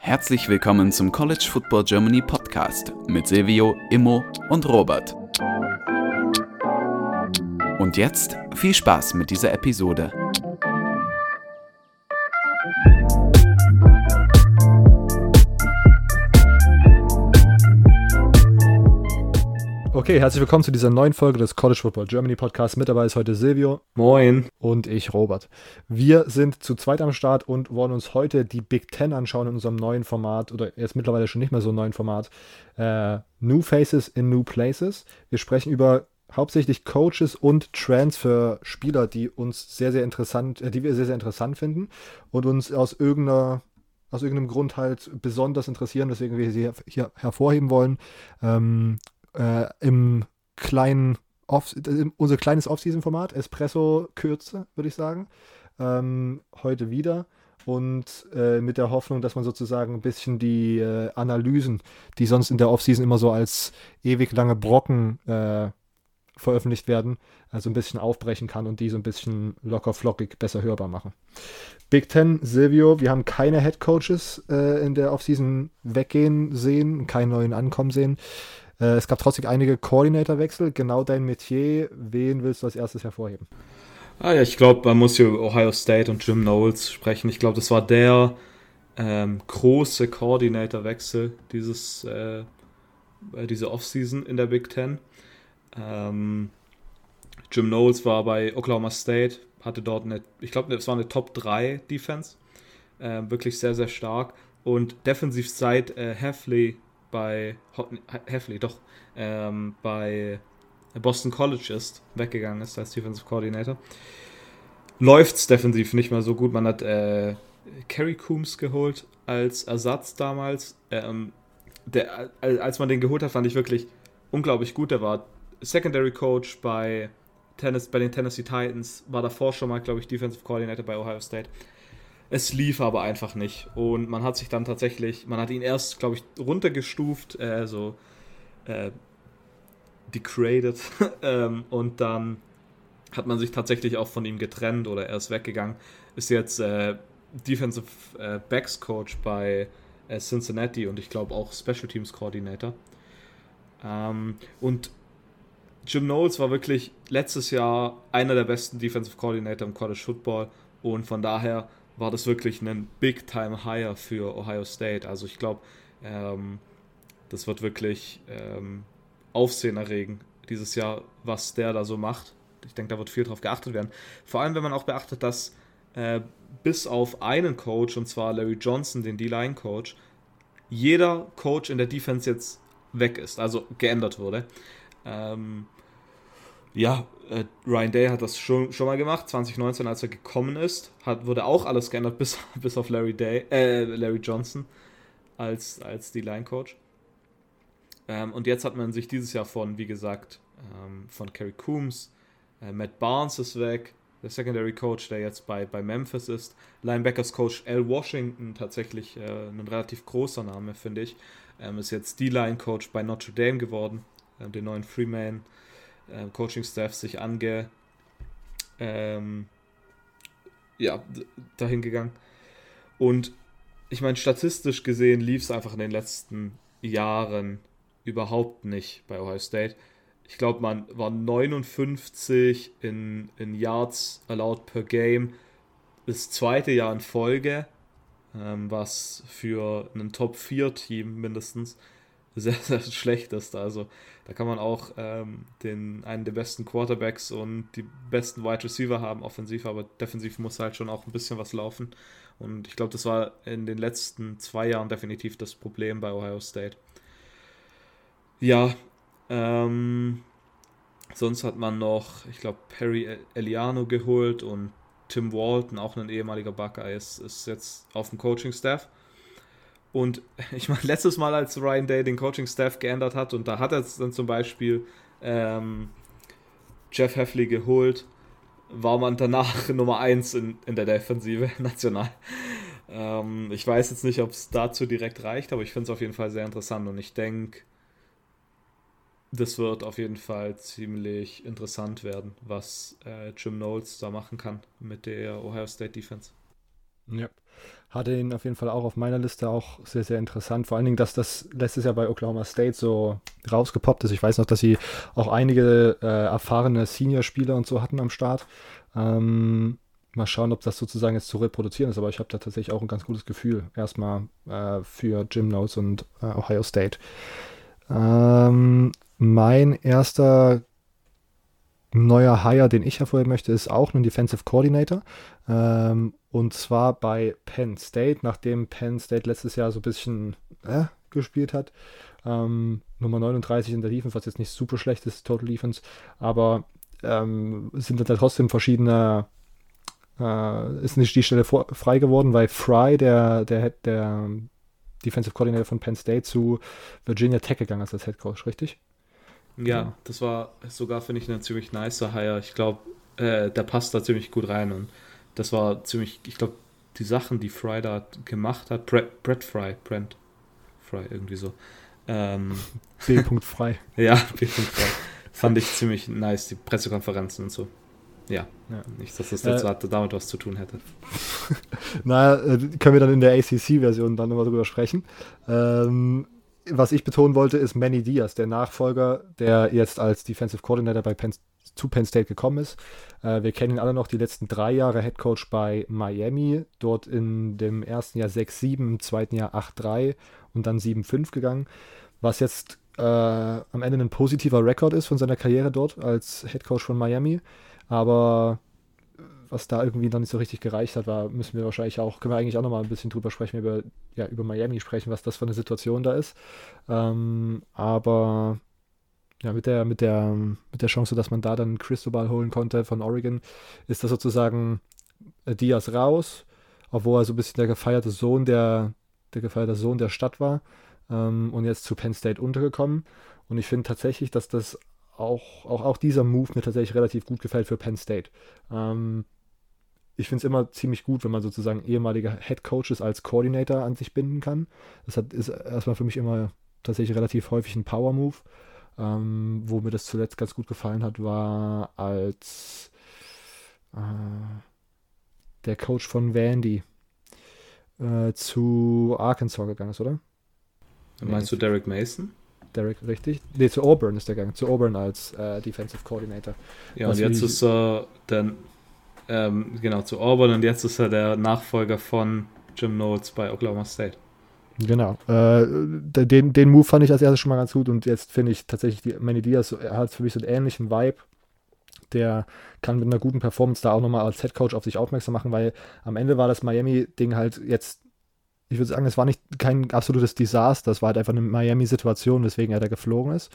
Herzlich willkommen zum College Football Germany Podcast mit Silvio, Immo und Robert. Und jetzt viel Spaß mit dieser Episode. Okay, herzlich willkommen zu dieser neuen Folge des College Football Germany Podcast. Mit dabei ist heute Silvio. Moin. Und ich, Robert. Wir sind zu zweit am Start und wollen uns heute die Big Ten anschauen in unserem neuen Format oder jetzt mittlerweile schon nicht mehr so neuen Format. Äh, New Faces in New Places. Wir sprechen über hauptsächlich Coaches und Transfer-Spieler, die uns sehr, sehr interessant, äh, die wir sehr, sehr interessant finden und uns aus irgendeiner aus irgendeinem Grund halt besonders interessieren, weswegen wir sie hier hervorheben wollen. Ähm, äh, im kleinen Off unser kleines Off-Season-Format, Espresso-Kürze, würde ich sagen. Ähm, heute wieder. Und äh, mit der Hoffnung, dass man sozusagen ein bisschen die äh, Analysen, die sonst in der Off-Season immer so als ewig lange Brocken äh, veröffentlicht werden, also ein bisschen aufbrechen kann und die so ein bisschen locker flockig besser hörbar machen. Big Ten, Silvio, wir haben keine Head Coaches äh, in der Offseason weggehen sehen, keinen neuen Ankommen sehen. Äh, es gab trotzdem einige Koordinatorwechsel. Genau dein Metier. Wen willst du als erstes hervorheben? Ah ja, ich glaube, man muss hier Ohio State und Jim Knowles sprechen. Ich glaube, das war der ähm, große Koordinatorwechsel dieses äh, äh, diese Offseason in der Big Ten. Ähm, Jim Knowles war bei Oklahoma State, hatte dort eine, ich glaube, es war eine Top 3 Defense. Äh, wirklich sehr, sehr stark. Und defensiv seit äh, Heffley bei Heffley, doch, ähm, bei Boston College ist, weggegangen ist als Defensive Coordinator, läuft es defensiv nicht mehr so gut. Man hat äh, Kerry Coombs geholt als Ersatz damals. Ähm, der, als man den geholt hat, fand ich wirklich unglaublich gut. Der war Secondary Coach bei, Tennis, bei den Tennessee Titans, war davor schon mal, glaube ich, Defensive Coordinator bei Ohio State. Es lief aber einfach nicht. Und man hat sich dann tatsächlich, man hat ihn erst, glaube ich, runtergestuft, äh, so äh, degraded. ähm, und dann hat man sich tatsächlich auch von ihm getrennt oder er ist weggegangen. Ist jetzt äh, Defensive äh, Backs Coach bei äh, Cincinnati und ich glaube auch Special Teams Coordinator. Ähm, und Jim Knowles war wirklich letztes Jahr einer der besten Defensive Coordinator im College Football und von daher war das wirklich ein Big-Time-Hire für Ohio State. Also ich glaube, ähm, das wird wirklich ähm, Aufsehen erregen dieses Jahr, was der da so macht. Ich denke, da wird viel drauf geachtet werden. Vor allem, wenn man auch beachtet, dass äh, bis auf einen Coach, und zwar Larry Johnson, den D-Line-Coach, jeder Coach in der Defense jetzt weg ist, also geändert wurde. Ähm, ja, äh, Ryan Day hat das schon, schon mal gemacht, 2019, als er gekommen ist, hat, wurde auch alles geändert, bis, bis auf Larry Day, äh, Larry Johnson als, als die Line-Coach. Ähm, und jetzt hat man sich dieses Jahr von, wie gesagt, ähm, von Kerry Coombs, äh, Matt Barnes ist weg, der Secondary Coach, der jetzt bei, bei Memphis ist, Linebackers Coach Al Washington, tatsächlich äh, ein relativ großer Name, finde ich, ähm, ist jetzt D-Line Coach bei Notre Dame geworden, äh, den neuen Freeman äh, Coaching-Staff sich ange ähm, ja, dahin gegangen. Und ich meine, statistisch gesehen lief es einfach in den letzten Jahren überhaupt nicht bei Ohio State. Ich glaube, man war 59 in, in Yards allowed per Game das zweite Jahr in Folge, ähm, was für ein Top-4-Team mindestens sehr, sehr schlecht ist. Also da kann man auch ähm, den, einen der besten Quarterbacks und die besten Wide Receiver haben, offensiv, aber defensiv muss halt schon auch ein bisschen was laufen. Und ich glaube, das war in den letzten zwei Jahren definitiv das Problem bei Ohio State. Ja, ähm, sonst hat man noch, ich glaube, Perry Eliano geholt und Tim Walton, auch ein ehemaliger Buckeye, ist, ist jetzt auf dem Coaching-Staff. Und ich meine, letztes Mal, als Ryan Day den Coaching-Staff geändert hat, und da hat er dann zum Beispiel ähm, Jeff Heffley geholt, war man danach Nummer 1 in, in der Defensive national. Ähm, ich weiß jetzt nicht, ob es dazu direkt reicht, aber ich finde es auf jeden Fall sehr interessant und ich denke, das wird auf jeden Fall ziemlich interessant werden, was äh, Jim Knowles da machen kann mit der Ohio State Defense. Ja. Hatte ihn auf jeden Fall auch auf meiner Liste auch sehr, sehr interessant. Vor allen Dingen, dass das letztes Jahr bei Oklahoma State so rausgepoppt ist. Ich weiß noch, dass sie auch einige äh, erfahrene Senior-Spieler und so hatten am Start. Ähm, mal schauen, ob das sozusagen jetzt zu reproduzieren ist. Aber ich habe da tatsächlich auch ein ganz gutes Gefühl. Erstmal äh, für Jim Notes und äh, Ohio State. Ähm, mein erster neuer Hire, den ich hervorheben möchte, ist auch ein Defensive Coordinator. Ähm, und zwar bei Penn State, nachdem Penn State letztes Jahr so ein bisschen äh, gespielt hat. Ähm, Nummer 39 in der Defense, was jetzt nicht super schlecht ist, Total Defense, aber ähm, sind da trotzdem verschiedene, äh, ist nicht die Stelle vor, frei geworden, weil Fry, der, der, der Defensive Coordinator von Penn State, zu Virginia Tech gegangen ist als Head Coach, richtig? Ja, das war sogar, finde ich, ein ziemlich nicer Hire. Ich glaube, äh, der passt da ziemlich gut rein und das war ziemlich, ich glaube, die Sachen, die Fry da gemacht hat, Brett, Brett Fry, Brent Fry, irgendwie so. Ähm, B. Fry. ja, B. Fry. Fand ich ziemlich nice, die Pressekonferenzen und so. Ja, ja. nicht, dass das jetzt äh, damit was zu tun hätte. naja, äh, können wir dann in der ACC-Version dann nochmal drüber sprechen. Ähm, was ich betonen wollte, ist Manny Diaz, der Nachfolger, der jetzt als Defensive Coordinator bei Penn, zu Penn State gekommen ist. Äh, wir kennen ihn alle noch die letzten drei Jahre Head Coach bei Miami, dort in dem ersten Jahr 6-7, im zweiten Jahr 8-3 und dann 7-5 gegangen. Was jetzt äh, am Ende ein positiver Rekord ist von seiner Karriere dort als Head Coach von Miami. Aber was da irgendwie noch nicht so richtig gereicht hat, war, müssen wir wahrscheinlich auch, können wir eigentlich auch nochmal ein bisschen drüber sprechen, über, ja, über Miami sprechen, was das für eine Situation da ist. Ähm, aber ja, mit der, mit der, mit der Chance, dass man da dann Cristobal holen konnte von Oregon, ist das sozusagen äh, Diaz raus, obwohl er so ein bisschen der gefeierte Sohn der, der gefeierte Sohn der Stadt war ähm, und jetzt zu Penn State untergekommen. Und ich finde tatsächlich, dass das auch, auch, auch dieser Move mir tatsächlich relativ gut gefällt für Penn State. Ähm, ich finde es immer ziemlich gut, wenn man sozusagen ehemalige Head Coaches als Coordinator an sich binden kann. Das hat, ist erstmal für mich immer tatsächlich relativ häufig ein Power Move. Ähm, wo mir das zuletzt ganz gut gefallen hat, war als äh, der Coach von Vandy äh, zu Arkansas gegangen ist, oder? Meinst du Derek Mason? Derek, richtig? Ne, zu Auburn ist der gegangen. Zu Auburn als äh, Defensive Coordinator. Ja, und jetzt ist er dann, ähm, genau, zu Auburn und jetzt ist er der Nachfolger von Jim Knowles bei Oklahoma State. Genau. Äh, den, den Move fand ich als erstes schon mal ganz gut und jetzt finde ich tatsächlich, die Manny Diaz er hat für mich so einen ähnlichen Vibe. Der kann mit einer guten Performance da auch nochmal als Head Coach auf sich aufmerksam machen, weil am Ende war das Miami-Ding halt jetzt ich würde sagen, es war nicht kein absolutes Desaster, es war halt einfach eine Miami-Situation, weswegen er da geflogen ist.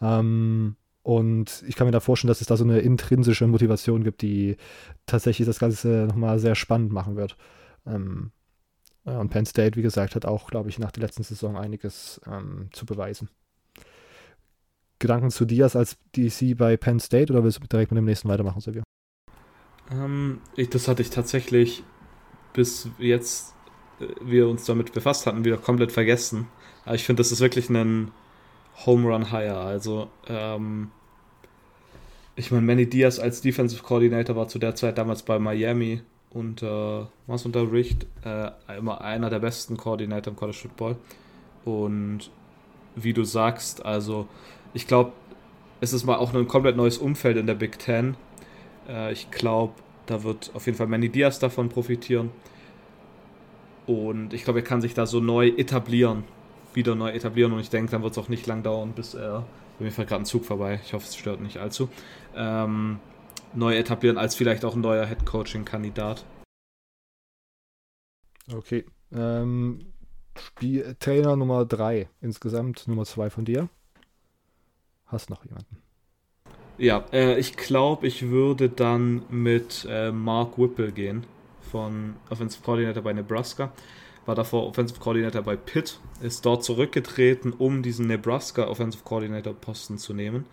Ähm, und ich kann mir da vorstellen, dass es da so eine intrinsische Motivation gibt, die tatsächlich das Ganze nochmal sehr spannend machen wird. Ähm, und Penn State, wie gesagt, hat auch, glaube ich, nach der letzten Saison einiges ähm, zu beweisen. Gedanken zu Diaz als DC bei Penn State oder willst du direkt mit dem nächsten weitermachen, Silvio? Ähm, ich, das hatte ich tatsächlich bis jetzt wir uns damit befasst hatten, wieder komplett vergessen. Aber ich finde, das ist wirklich ein Home Run Higher. Also, ähm, ich meine, Manny Diaz als Defensive Coordinator war zu der Zeit damals bei Miami äh, unter Richt äh, immer einer der besten Koordinator im College Football. Und wie du sagst, also ich glaube, es ist mal auch ein komplett neues Umfeld in der Big Ten. Äh, ich glaube, da wird auf jeden Fall Manny Diaz davon profitieren. Und ich glaube, er kann sich da so neu etablieren, wieder neu etablieren. Und ich denke, dann wird es auch nicht lang dauern, bis er, mir fällt gerade ein Zug vorbei, ich hoffe, es stört nicht allzu, ähm, neu etablieren als vielleicht auch ein neuer Head-Coaching-Kandidat. Okay. Ähm, Spiel Trainer Nummer 3 insgesamt, Nummer 2 von dir. Hast noch jemanden? Ja, äh, ich glaube, ich würde dann mit äh, Mark Whipple gehen von Offensive Coordinator bei Nebraska, war davor Offensive Coordinator bei Pitt, ist dort zurückgetreten, um diesen Nebraska Offensive Coordinator Posten zu nehmen.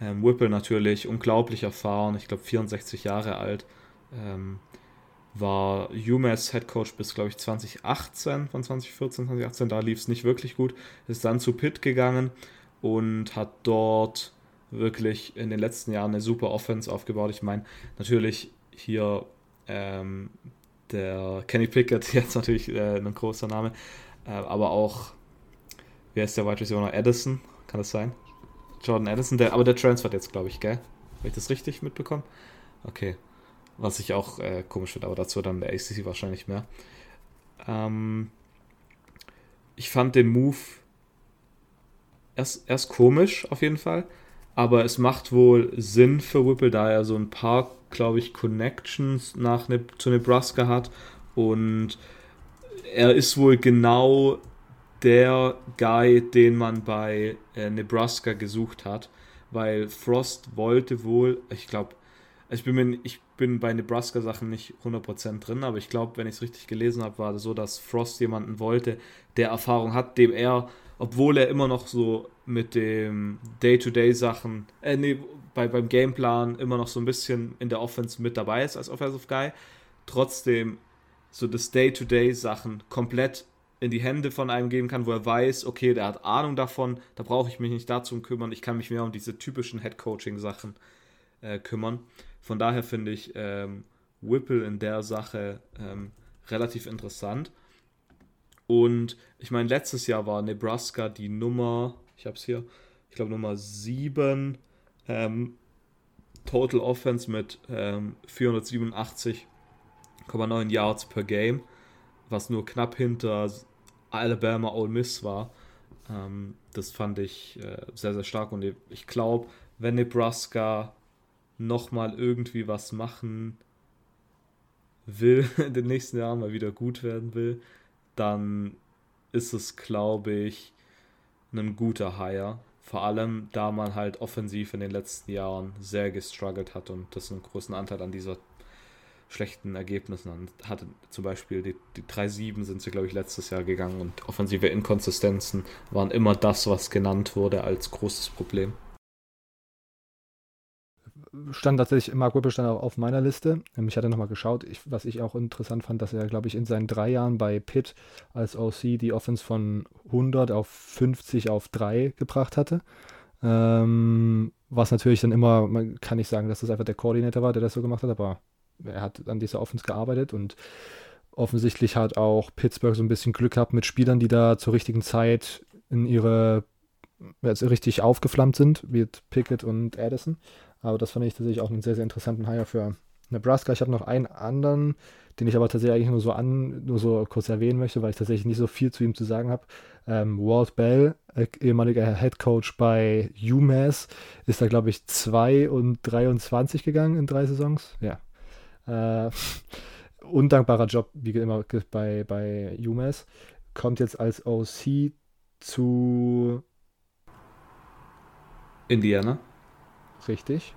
Ähm, Whipple natürlich unglaublich erfahren, ich glaube 64 Jahre alt, ähm, war UMass Head Coach bis glaube ich 2018, von 2014, 2018, da lief es nicht wirklich gut, ist dann zu Pitt gegangen und hat dort wirklich in den letzten Jahren eine super Offense aufgebaut. Ich meine, natürlich hier ähm, der Kenny Pickett, jetzt natürlich äh, ein großer Name, äh, aber auch, wie heißt der Wide Receiver Edison, kann das sein? Jordan Addison, der, aber der transfert jetzt, glaube ich, gell? Habe ich das richtig mitbekommen? Okay. Was ich auch äh, komisch finde, aber dazu dann der ACC wahrscheinlich mehr. Ähm, ich fand den Move erst, erst komisch, auf jeden Fall. Aber es macht wohl Sinn für Whipple, da er so ein paar, glaube ich, Connections nach zu Nebraska hat. Und er ist wohl genau der Guy, den man bei äh, Nebraska gesucht hat, weil Frost wollte wohl, ich glaube, ich bin, mir, ich bin bei Nebraska-Sachen nicht 100% drin, aber ich glaube, wenn ich es richtig gelesen habe, war es so, dass Frost jemanden wollte, der Erfahrung hat, dem er, obwohl er immer noch so mit dem Day-to-Day-Sachen, äh, nee, bei, beim Gameplan immer noch so ein bisschen in der Offense mit dabei ist als Offensive Guy, trotzdem so das Day-to-Day-Sachen komplett in die Hände von einem geben kann, wo er weiß, okay, der hat Ahnung davon, da brauche ich mich nicht dazu kümmern, ich kann mich mehr um diese typischen Head-Coaching-Sachen äh, kümmern. Von daher finde ich ähm, Whipple in der Sache ähm, relativ interessant. Und ich meine, letztes Jahr war Nebraska die Nummer, ich habe es hier, ich glaube Nummer 7 ähm, Total Offense mit ähm, 487,9 Yards per Game, was nur knapp hinter Alabama Ole Miss war. Ähm, das fand ich äh, sehr, sehr stark und ich glaube, wenn Nebraska nochmal irgendwie was machen will, in den nächsten Jahren mal wieder gut werden will, dann ist es, glaube ich, ein guter Hire. Vor allem, da man halt offensiv in den letzten Jahren sehr gestruggelt hat und das einen großen Anteil an dieser schlechten Ergebnissen hatte. Zum Beispiel die, die 3-7 sind sie, glaube ich, letztes Jahr gegangen und offensive Inkonsistenzen waren immer das, was genannt wurde als großes Problem. Stand tatsächlich, Mark Whipple stand auch auf meiner Liste. Ähm, ich hatte nochmal geschaut, ich, was ich auch interessant fand, dass er, glaube ich, in seinen drei Jahren bei Pitt als OC die Offense von 100 auf 50 auf 3 gebracht hatte. Ähm, was natürlich dann immer, man kann nicht sagen, dass das einfach der Koordinator war, der das so gemacht hat, aber er hat an dieser Offense gearbeitet und offensichtlich hat auch Pittsburgh so ein bisschen Glück gehabt mit Spielern, die da zur richtigen Zeit in ihre jetzt richtig aufgeflammt sind, wie Pickett und Addison. Aber das fand ich tatsächlich auch einen sehr, sehr interessanten Hire für Nebraska. Ich habe noch einen anderen, den ich aber tatsächlich eigentlich nur so an, nur so kurz erwähnen möchte, weil ich tatsächlich nicht so viel zu ihm zu sagen habe. Ähm, Walt Bell, äh, ehemaliger Head Coach bei UMass, ist da, glaube ich, 2 und 23 gegangen in drei Saisons. Ja, äh, undankbarer Job, wie immer bei, bei UMass. Kommt jetzt als OC zu Indiana. Richtig.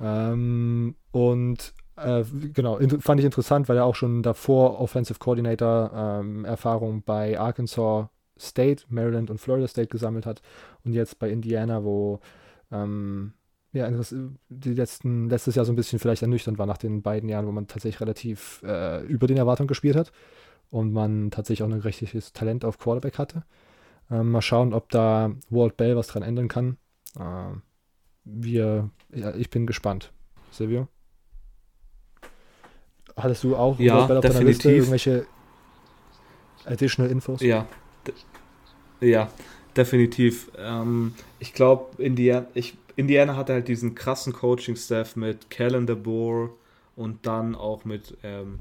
Ähm, und äh, genau, fand ich interessant, weil er auch schon davor Offensive Coordinator ähm, Erfahrung bei Arkansas State, Maryland und Florida State gesammelt hat und jetzt bei Indiana, wo ähm, ja, die letzten, letztes Jahr so ein bisschen vielleicht ernüchternd war nach den beiden Jahren, wo man tatsächlich relativ äh, über den Erwartungen gespielt hat und man tatsächlich auch ein richtiges Talent auf Quarterback hatte. Ähm, mal schauen, ob da Walt Bell was dran ändern kann. Ähm, wir, ja, ich bin gespannt. Silvio? Hattest du auch ja, Walt Bell auf definitiv. deiner Liste irgendwelche additional Infos? Ja, ja, definitiv. Ähm, ich glaube, Indiana, Indiana hatte halt diesen krassen Coaching-Staff mit Calendar Bohr und dann auch mit ähm,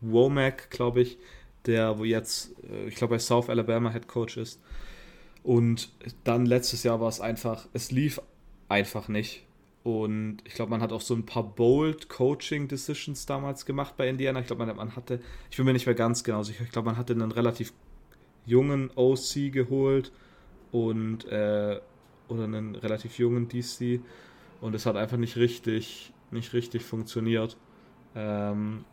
Womack, glaube ich, der wo jetzt, äh, ich glaube, bei South Alabama Head Coach ist. Und dann letztes Jahr war es einfach, es lief einfach nicht. Und ich glaube, man hat auch so ein paar bold Coaching Decisions damals gemacht bei Indiana. Ich glaube, man, man, hatte, ich bin mir nicht mehr ganz genau sicher, ich glaube, man hatte einen relativ jungen OC geholt und äh, oder einen relativ jungen DC und es hat einfach nicht richtig, nicht richtig funktioniert. Ähm,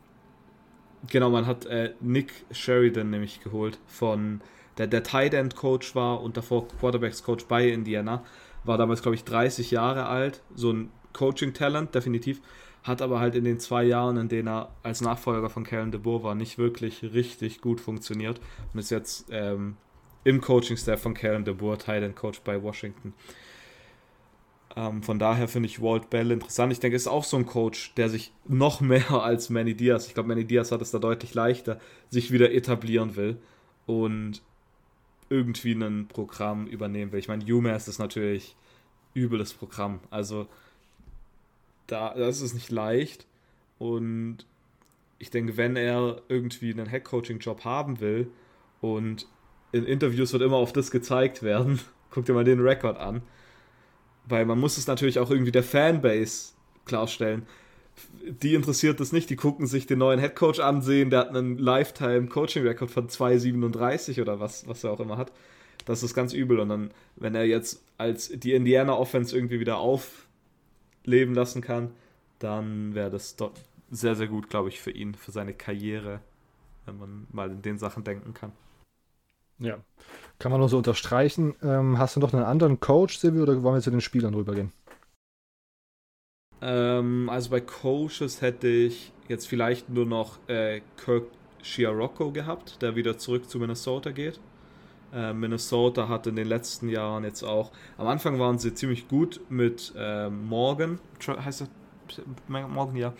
genau, man hat äh, Nick Sheridan nämlich geholt von der der Tight End Coach war und davor Quarterbacks Coach bei Indiana, war damals glaube ich 30 Jahre alt, so ein Coaching Talent definitiv, hat aber halt in den zwei Jahren, in denen er als Nachfolger von Kellen DeBoer war, nicht wirklich richtig gut funktioniert. Und ist jetzt ähm, im Coaching-Staff von Kellen DeBoer, Tight End Coach bei Washington. Ähm, von daher finde ich Walt Bell interessant. Ich denke, ist auch so ein Coach, der sich noch mehr als Manny Diaz, ich glaube, Manny Diaz hat es da deutlich leichter, sich wieder etablieren will und irgendwie ein Programm übernehmen will. Ich meine, UMass ist natürlich übles Programm. Also da das ist nicht leicht und ich denke, wenn er irgendwie einen Head-Coaching-Job haben will und in Interviews wird immer auf das gezeigt werden, guck dir mal den Rekord an, weil man muss es natürlich auch irgendwie der Fanbase klarstellen. Die interessiert das nicht, die gucken sich den neuen Headcoach ansehen, der hat einen Lifetime-Coaching-Record von 2,37 oder was, was er auch immer hat. Das ist ganz übel. Und dann, wenn er jetzt als die Indiana Offense irgendwie wieder aufleben lassen kann, dann wäre das sehr, sehr gut, glaube ich, für ihn, für seine Karriere, wenn man mal in den Sachen denken kann. Ja, kann man nur so unterstreichen. Ähm, hast du noch einen anderen Coach, Silvio, oder wollen wir zu den Spielern rübergehen? Ähm, also bei Coaches hätte ich jetzt vielleicht nur noch äh, Kirk Chiarocco gehabt, der wieder zurück zu Minnesota geht. Äh, Minnesota hat in den letzten Jahren jetzt auch, am Anfang waren sie ziemlich gut mit äh, Morgan, heißt er Morgan, ja.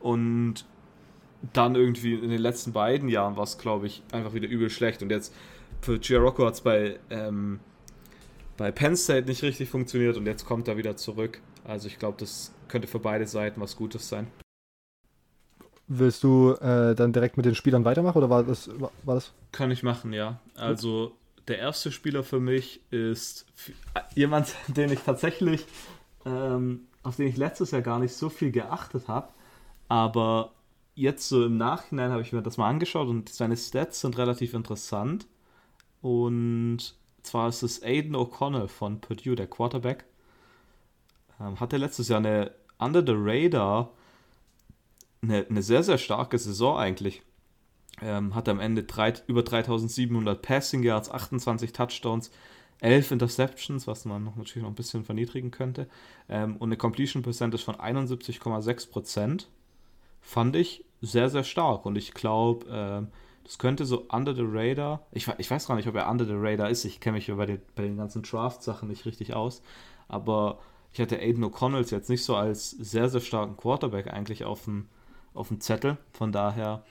Und dann irgendwie in den letzten beiden Jahren war es, glaube ich, einfach wieder übel schlecht. Und jetzt für Giarocco hat es bei, ähm, bei Penn State nicht richtig funktioniert und jetzt kommt er wieder zurück. Also ich glaube, das könnte für beide Seiten was Gutes sein. Willst du äh, dann direkt mit den Spielern weitermachen oder war das, war, war das? Kann ich machen, ja. Also der erste Spieler für mich ist jemand, den ich tatsächlich, ähm, auf den ich letztes Jahr gar nicht so viel geachtet habe, aber jetzt so im Nachhinein habe ich mir das mal angeschaut und seine Stats sind relativ interessant. Und zwar ist es Aiden O'Connell von Purdue, der Quarterback. Ähm, hatte letztes Jahr eine Under the Radar, eine, eine sehr, sehr starke Saison eigentlich. Ähm, hatte am Ende drei, über 3700 Passing Yards, 28 Touchdowns, 11 Interceptions, was man noch, natürlich noch ein bisschen verniedrigen könnte. Ähm, und eine Completion Percentage von 71,6%. Fand ich sehr, sehr stark. Und ich glaube, ähm, das könnte so under the radar. Ich, ich weiß gar nicht, ob er under the radar ist. Ich kenne mich bei den, bei den ganzen Draft-Sachen nicht richtig aus. Aber ich hatte Aiden O'Connells jetzt nicht so als sehr, sehr starken Quarterback eigentlich auf dem, auf dem Zettel. Von daher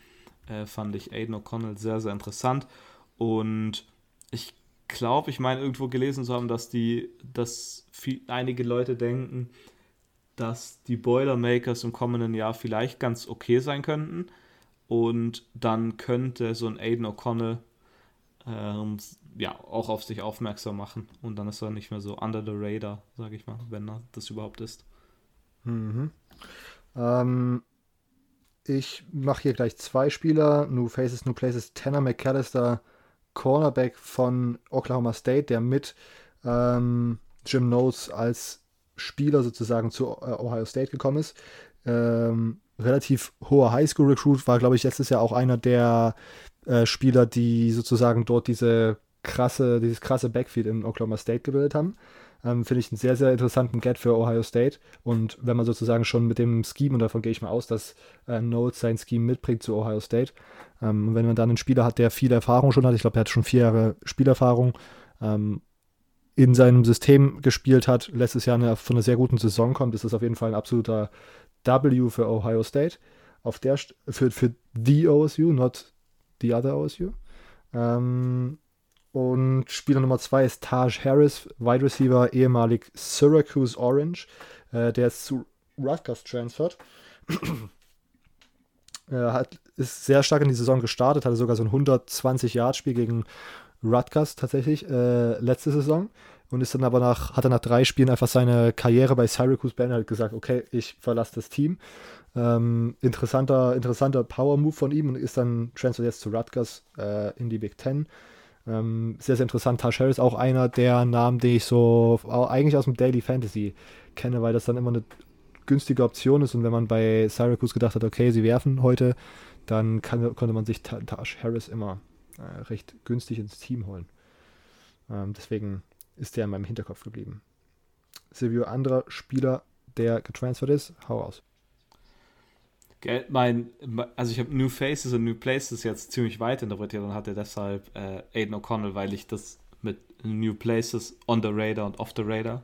äh, fand ich Aiden O'Connell sehr, sehr interessant. Und ich glaube, ich meine, irgendwo gelesen zu haben, dass die, dass viel, einige Leute denken, dass die Boilermakers im kommenden Jahr vielleicht ganz okay sein könnten. Und dann könnte so ein Aiden O'Connell ähm, ja auch auf sich aufmerksam machen. Und dann ist er nicht mehr so under the radar, sage ich mal, wenn er das überhaupt ist. Mhm. Ähm, ich mache hier gleich zwei Spieler. New Faces, New Places. Tanner McAllister, Cornerback von Oklahoma State, der mit ähm, Jim Knowles als Spieler sozusagen zu äh, Ohio State gekommen ist. Ähm, relativ hoher Highschool-Recruit, war, glaube ich, letztes Jahr auch einer der äh, Spieler, die sozusagen dort diese krasse, dieses krasse Backfield in Oklahoma State gebildet haben. Ähm, Finde ich einen sehr, sehr interessanten Get für Ohio State. Und wenn man sozusagen schon mit dem Scheme, und davon gehe ich mal aus, dass äh, Knowles sein Scheme mitbringt zu Ohio State, ähm, wenn man dann einen Spieler hat, der viel Erfahrung schon hat, ich glaube, er hat schon vier Jahre Spielerfahrung, ähm, in seinem System gespielt hat, letztes Jahr eine, von einer sehr guten Saison kommt, ist das auf jeden Fall ein absoluter W für Ohio State. Auf der für, für the OSU, not the other OSU. Ähm, und Spieler Nummer zwei ist Taj Harris, Wide Receiver, ehemalig Syracuse Orange. Äh, der ist zu Rutgers transferred. er hat, ist sehr stark in die Saison gestartet, hatte sogar so ein 120-Yard-Spiel gegen Rutgers tatsächlich äh, letzte Saison und ist dann aber nach, hat er nach drei Spielen einfach seine Karriere bei Syracuse beendet, hat gesagt, okay, ich verlasse das Team. Ähm, interessanter, interessanter Power-Move von ihm und ist dann transfer jetzt zu Rutgers äh, in die Big Ten. Ähm, sehr, sehr interessant. Tash Harris auch einer der Namen, die ich so eigentlich aus dem Daily Fantasy kenne, weil das dann immer eine günstige Option ist und wenn man bei Syracuse gedacht hat, okay, sie werfen heute, dann kann, konnte man sich Tash Harris immer äh, recht günstig ins Team holen. Ähm, deswegen ist der in meinem Hinterkopf geblieben. Silvio, anderer Spieler, der getransfert ist, hau aus. Mein, also ich habe New Faces und New Places jetzt ziemlich weit interpretiert und hatte deshalb äh, Aiden O'Connell, weil ich das mit New Places on the Radar und off the Radar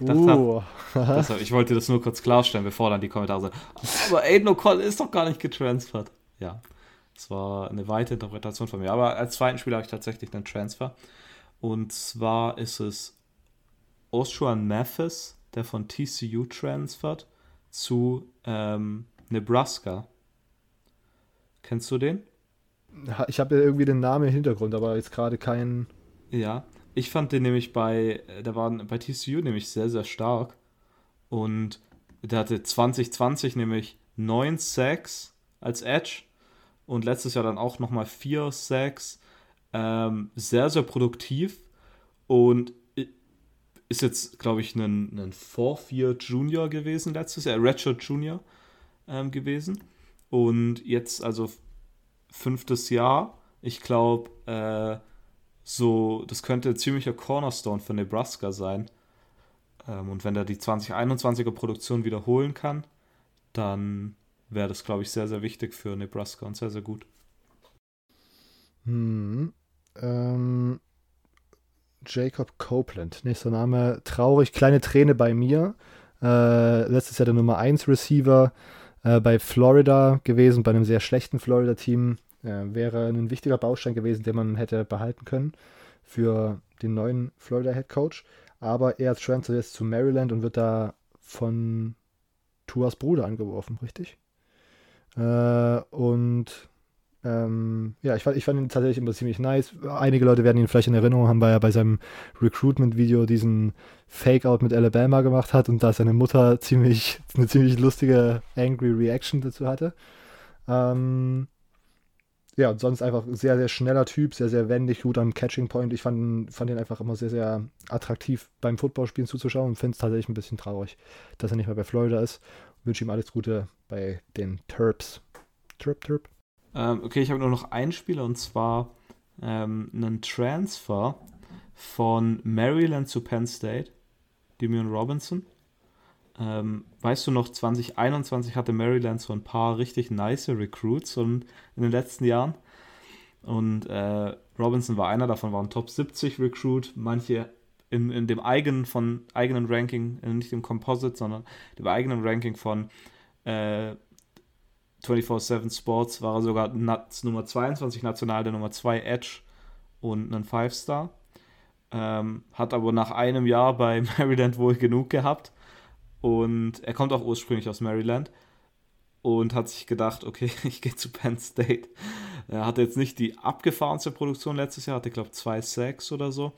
Uh. Deshalb, ich wollte das nur kurz klarstellen, bevor dann die Kommentare sagen, aber Aiden O'Connell ist doch gar nicht getransfert. Ja, das war eine weite Interpretation von mir. Aber als zweiten Spieler habe ich tatsächlich einen Transfer. Und zwar ist es Oshuan Mathis, der von TCU transfert zu ähm, Nebraska. Kennst du den? Ich habe ja irgendwie den Namen im Hintergrund, aber jetzt gerade keinen. Ja, ich fand den nämlich bei, der war bei TCU nämlich sehr, sehr stark. Und der hatte 2020 nämlich 9 Sacks als Edge und letztes Jahr dann auch nochmal 4 Sacks. Ähm, sehr, sehr produktiv und ist jetzt, glaube ich, ein, ein Fourth-Year Junior gewesen letztes Jahr, Redshirt Junior ähm, gewesen. Und jetzt also fünftes Jahr. Ich glaube, äh, so, das könnte ein ziemlicher Cornerstone für Nebraska sein. Ähm, und wenn er die 2021er Produktion wiederholen kann, dann wäre das, glaube ich, sehr, sehr wichtig für Nebraska und sehr, sehr gut. Hm. Ähm, Jacob Copeland, nächster Name, traurig, kleine Träne bei mir. Äh, letztes Jahr der Nummer 1 Receiver äh, bei Florida gewesen, bei einem sehr schlechten Florida-Team. Äh, wäre ein wichtiger Baustein gewesen, den man hätte behalten können für den neuen Florida Head Coach. Aber er transfert jetzt zu Maryland und wird da von Tuas Bruder angeworfen, richtig? Äh, und ähm, ja, ich fand, ich fand ihn tatsächlich immer ziemlich nice. Einige Leute werden ihn vielleicht in Erinnerung haben, weil er bei seinem Recruitment-Video diesen Fake-Out mit Alabama gemacht hat und da seine Mutter ziemlich, eine ziemlich lustige, angry Reaction dazu hatte. Ähm, ja, und sonst einfach sehr, sehr schneller Typ, sehr, sehr wendig, gut am Catching Point. Ich fand, fand ihn einfach immer sehr, sehr attraktiv beim Footballspielen zuzuschauen und finde es tatsächlich ein bisschen traurig, dass er nicht mehr bei Florida ist. Wünsche ihm alles Gute bei den Terps. Terp, Terp. Ähm, okay, ich habe nur noch einen Spieler und zwar ähm, einen Transfer von Maryland zu Penn State, Demian Robinson. Ähm, weißt du noch, 2021 hatte Maryland so ein paar richtig nice Recruits und in den letzten Jahren. Und äh, Robinson war einer davon, war ein Top 70 Recruit. Manche in, in dem eigenen, von, eigenen Ranking, äh, nicht im Composite, sondern dem eigenen Ranking von äh, 24-7 Sports war er sogar Nummer 22 national, der Nummer 2 Edge und einen 5-Star. Ähm, hat aber nach einem Jahr bei Maryland wohl genug gehabt. Und er kommt auch ursprünglich aus Maryland und hat sich gedacht, okay, ich gehe zu Penn State. Er hatte jetzt nicht die abgefahrenste Produktion letztes Jahr, hatte, glaube ich, zwei Sacks oder so,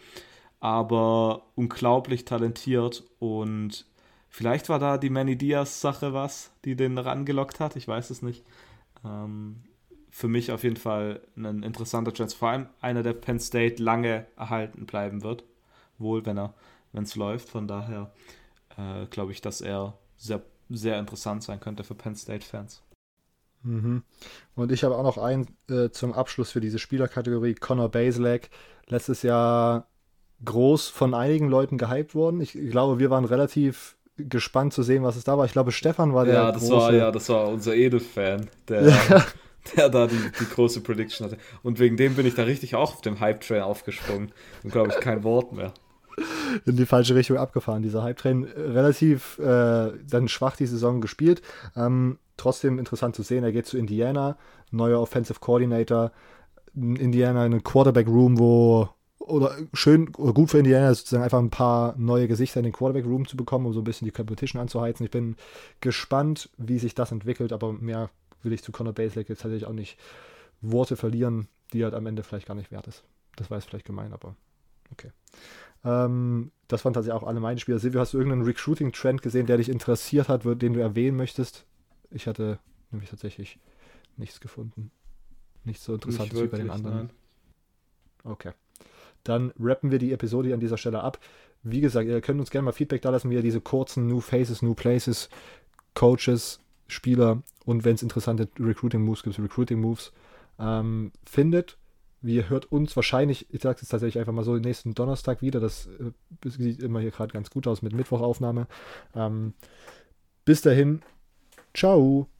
aber unglaublich talentiert und Vielleicht war da die Manny Diaz-Sache was, die den rangelockt hat, ich weiß es nicht. Ähm, für mich auf jeden Fall ein interessanter Chance, vor allem einer, der Penn State lange erhalten bleiben wird. Wohl, wenn er, wenn es läuft. Von daher äh, glaube ich, dass er sehr, sehr interessant sein könnte für Penn State-Fans. Mhm. Und ich habe auch noch einen äh, zum Abschluss für diese Spielerkategorie, Connor Baselak. Letztes Jahr groß von einigen Leuten gehypt worden. Ich glaube, wir waren relativ gespannt zu sehen, was es da war. Ich glaube, Stefan war der. Ja, das große... war ja, das war unser Edelfan, der, ja. der da die, die große Prediction hatte. Und wegen dem bin ich da richtig auch auf dem Hype-Train aufgesprungen. Und glaube ich kein Wort mehr. In die falsche Richtung abgefahren. Dieser Hype-Train relativ äh, dann schwach die Saison gespielt. Ähm, trotzdem interessant zu sehen. Er geht zu Indiana, neuer Offensive Coordinator. Indiana eine Quarterback Room, wo oder schön oder gut für Indiana sozusagen einfach ein paar neue Gesichter in den Quarterback Room zu bekommen, um so ein bisschen die Competition anzuheizen. Ich bin gespannt, wie sich das entwickelt, aber mehr will ich zu Conor Baselak jetzt tatsächlich auch nicht Worte verlieren, die halt am Ende vielleicht gar nicht wert ist. Das war jetzt vielleicht gemein, aber okay. Ähm, das waren tatsächlich auch alle meine Spieler. Silvio, hast du irgendeinen Recruiting-Trend gesehen, der dich interessiert hat, den du erwähnen möchtest? Ich hatte nämlich tatsächlich nichts gefunden. Nichts so interessantes wie bei den anderen. Nein. Okay dann rappen wir die Episode an dieser Stelle ab. Wie gesagt, ihr könnt uns gerne mal Feedback da lassen, wie ihr diese kurzen New Faces, New Places, Coaches, Spieler und wenn es interessante Recruiting Moves gibt, Recruiting Moves ähm, findet. Wie ihr hört uns wahrscheinlich, ich sage es tatsächlich einfach mal so, nächsten Donnerstag wieder. Das äh, sieht immer hier gerade ganz gut aus mit Mittwochaufnahme. Ähm, bis dahin, ciao.